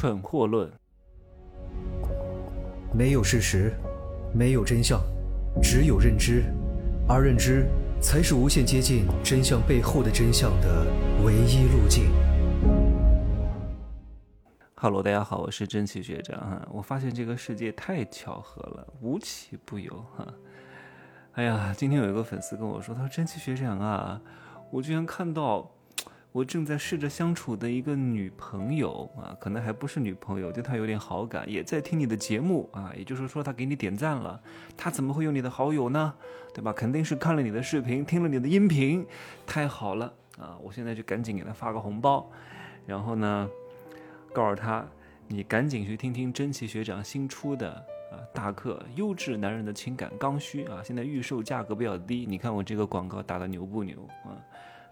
蠢货论。没有事实，没有真相，只有认知，而认知才是无限接近真相背后的真相的唯一路径。哈喽，大家好，我是真奇学长哈。我发现这个世界太巧合了，无奇不有哈。哎呀，今天有一个粉丝跟我说，他说真奇学长啊，我居然看到。我正在试着相处的一个女朋友啊，可能还不是女朋友，对她有点好感，也在听你的节目啊，也就是说她给你点赞了，她怎么会有你的好友呢？对吧？肯定是看了你的视频，听了你的音频，太好了啊！我现在就赶紧给她发个红包，然后呢，告诉她你赶紧去听听真奇学长新出的啊大课《优质男人的情感刚需》啊，现在预售价格比较低，你看我这个广告打的牛不牛啊？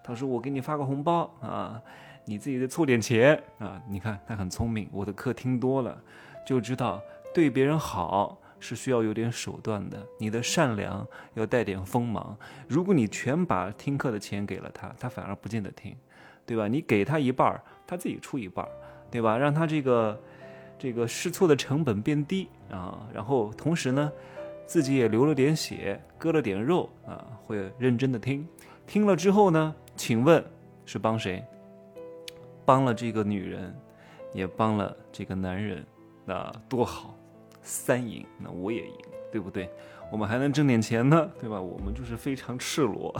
他说：“我给你发个红包啊，你自己再凑点钱啊。你看他很聪明，我的课听多了，就知道对别人好是需要有点手段的。你的善良要带点锋芒。如果你全把听课的钱给了他，他反而不见得听，对吧？你给他一半儿，他自己出一半儿，对吧？让他这个这个试错的成本变低啊，然后同时呢，自己也流了点血，割了点肉啊，会认真的听。听了之后呢？”请问是帮谁？帮了这个女人，也帮了这个男人，那多好，三赢，那我也赢，对不对？我们还能挣点钱呢，对吧？我们就是非常赤裸。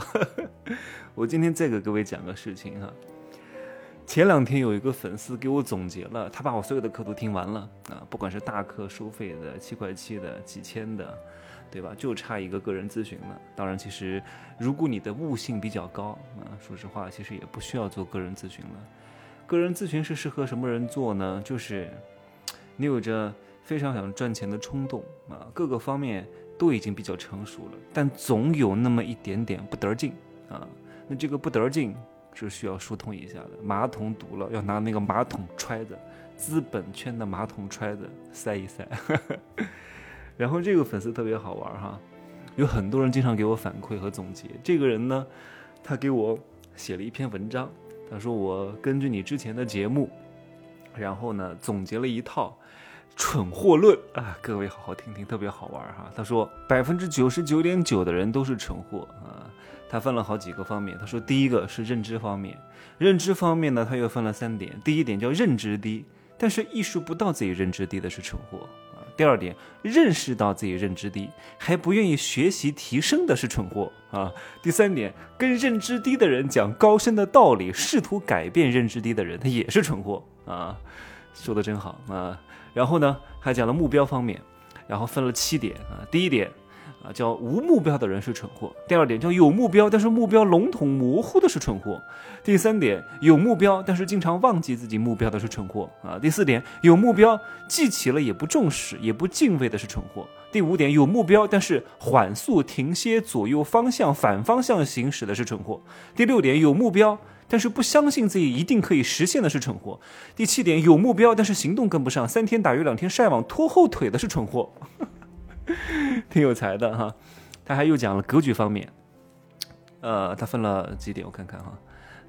我今天再给各位讲个事情哈。前两天有一个粉丝给我总结了，他把我所有的课都听完了啊，不管是大课收费的、七块七的、几千的。对吧？就差一个个人咨询了。当然，其实如果你的悟性比较高啊，说实话，其实也不需要做个人咨询了。个人咨询是适合什么人做呢？就是你有着非常想赚钱的冲动啊，各个方面都已经比较成熟了，但总有那么一点点不得劲啊。那这个不得劲是需要疏通一下的。马桶堵了，要拿那个马桶揣子，资本圈的马桶揣子塞一塞。然后这个粉丝特别好玩哈，有很多人经常给我反馈和总结。这个人呢，他给我写了一篇文章，他说我根据你之前的节目，然后呢总结了一套蠢货论啊，各位好好听听，特别好玩哈。他说百分之九十九点九的人都是蠢货啊，他分了好几个方面。他说第一个是认知方面，认知方面呢他又分了三点，第一点叫认知低，但是意识不到自己认知低的是蠢货。第二点，认识到自己认知低还不愿意学习提升的是蠢货啊。第三点，跟认知低的人讲高深的道理，试图改变认知低的人，他也是蠢货啊。说的真好啊。然后呢，还讲了目标方面，然后分了七点啊。第一点。啊，叫无目标的人是蠢货。第二点叫有目标，但是目标笼统模糊的是蠢货。第三点有目标，但是经常忘记自己目标的是蠢货。啊，第四点有目标记起了也不重视也不敬畏的是蠢货。第五点有目标，但是缓速停歇左右方向反方向行驶的是蠢货。第六点有目标，但是不相信自己一定可以实现的是蠢货。第七点有目标，但是行动跟不上，三天打鱼两天晒网拖后腿的是蠢货。挺有才的哈，他还又讲了格局方面，呃，他分了几点，我看看哈，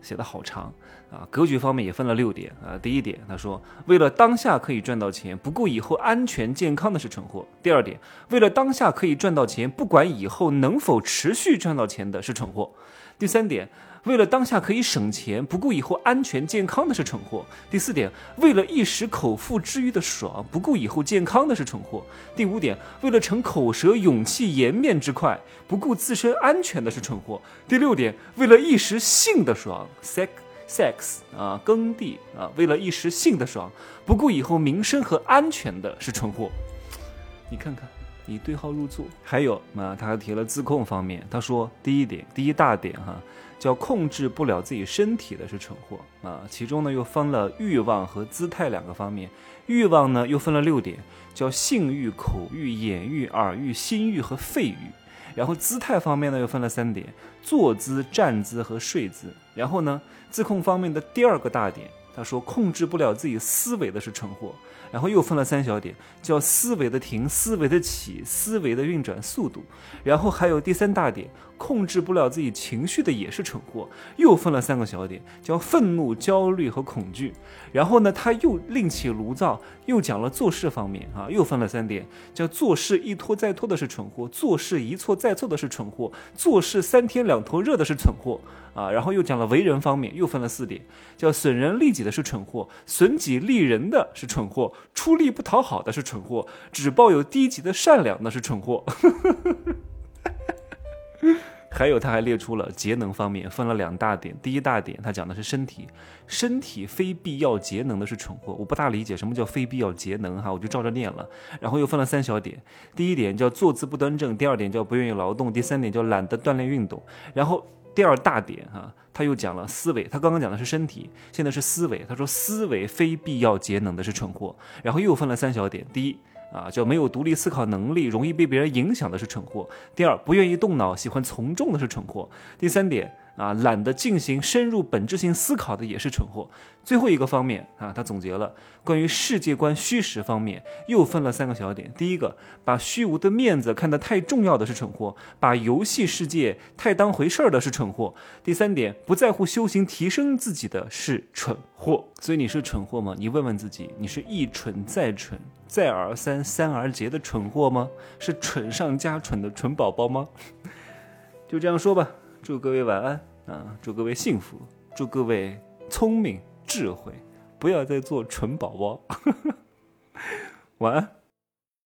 写的好长啊。格局方面也分了六点啊。第一点，他说为了当下可以赚到钱，不顾以后安全健康的是蠢货。第二点，为了当下可以赚到钱，不管以后能否持续赚到钱的是蠢货。第三点。为了当下可以省钱，不顾以后安全健康的是蠢货。第四点，为了一时口腹之欲的爽，不顾以后健康的是蠢货。第五点，为了逞口舌勇气颜面之快，不顾自身安全的是蠢货。第六点，为了一时性的爽，sex sex 啊，耕地啊，为了一时性的爽，不顾以后名声和安全的是蠢货。你看看，你对号入座。还有啊，他还提了自控方面，他说第一点，第一大点哈。叫控制不了自己身体的是蠢货啊，其中呢又分了欲望和姿态两个方面，欲望呢又分了六点，叫性欲、口欲、眼欲、耳欲、心欲和肺欲，然后姿态方面呢又分了三点，坐姿、站姿和睡姿，然后呢自控方面的第二个大点他说控制不了自己思维的是蠢货。然后又分了三小点，叫思维的停、思维的起、思维的运转速度。然后还有第三大点，控制不了自己情绪的也是蠢货，又分了三个小点，叫愤怒、焦虑和恐惧。然后呢，他又另起炉灶，又讲了做事方面啊，又分了三点，叫做事一拖再拖的是蠢货，做事一错再错的是蠢货，做事三天两头热的是蠢货。啊，然后又讲了为人方面，又分了四点，叫损人利己的是蠢货，损己利人的是蠢货，出力不讨好的是蠢货，只抱有低级的善良那是蠢货。还有，他还列出了节能方面，分了两大点。第一大点，他讲的是身体，身体非必要节能的是蠢货。我不大理解什么叫非必要节能哈，我就照着念了。然后又分了三小点，第一点叫坐姿不端正，第二点叫不愿意劳动，第三点叫懒得锻炼运动。然后。第二大点哈，他又讲了思维。他刚刚讲的是身体，现在是思维。他说思维非必要节能的是蠢货。然后又分了三小点：第一啊，叫没有独立思考能力，容易被别人影响的是蠢货；第二，不愿意动脑，喜欢从众的是蠢货；第三点。啊，懒得进行深入本质性思考的也是蠢货。最后一个方面啊，他总结了关于世界观虚实方面，又分了三个小点。第一个，把虚无的面子看得太重要的是蠢货；把游戏世界太当回事儿的是蠢货。第三点，不在乎修行提升自己的是蠢货。所以你是蠢货吗？你问问自己，你是一蠢再蠢再而三三而竭的蠢货吗？是蠢上加蠢的蠢宝宝吗？就这样说吧。祝各位晚安啊！祝各位幸福，祝各位聪明智慧，不要再做蠢宝宝。晚安。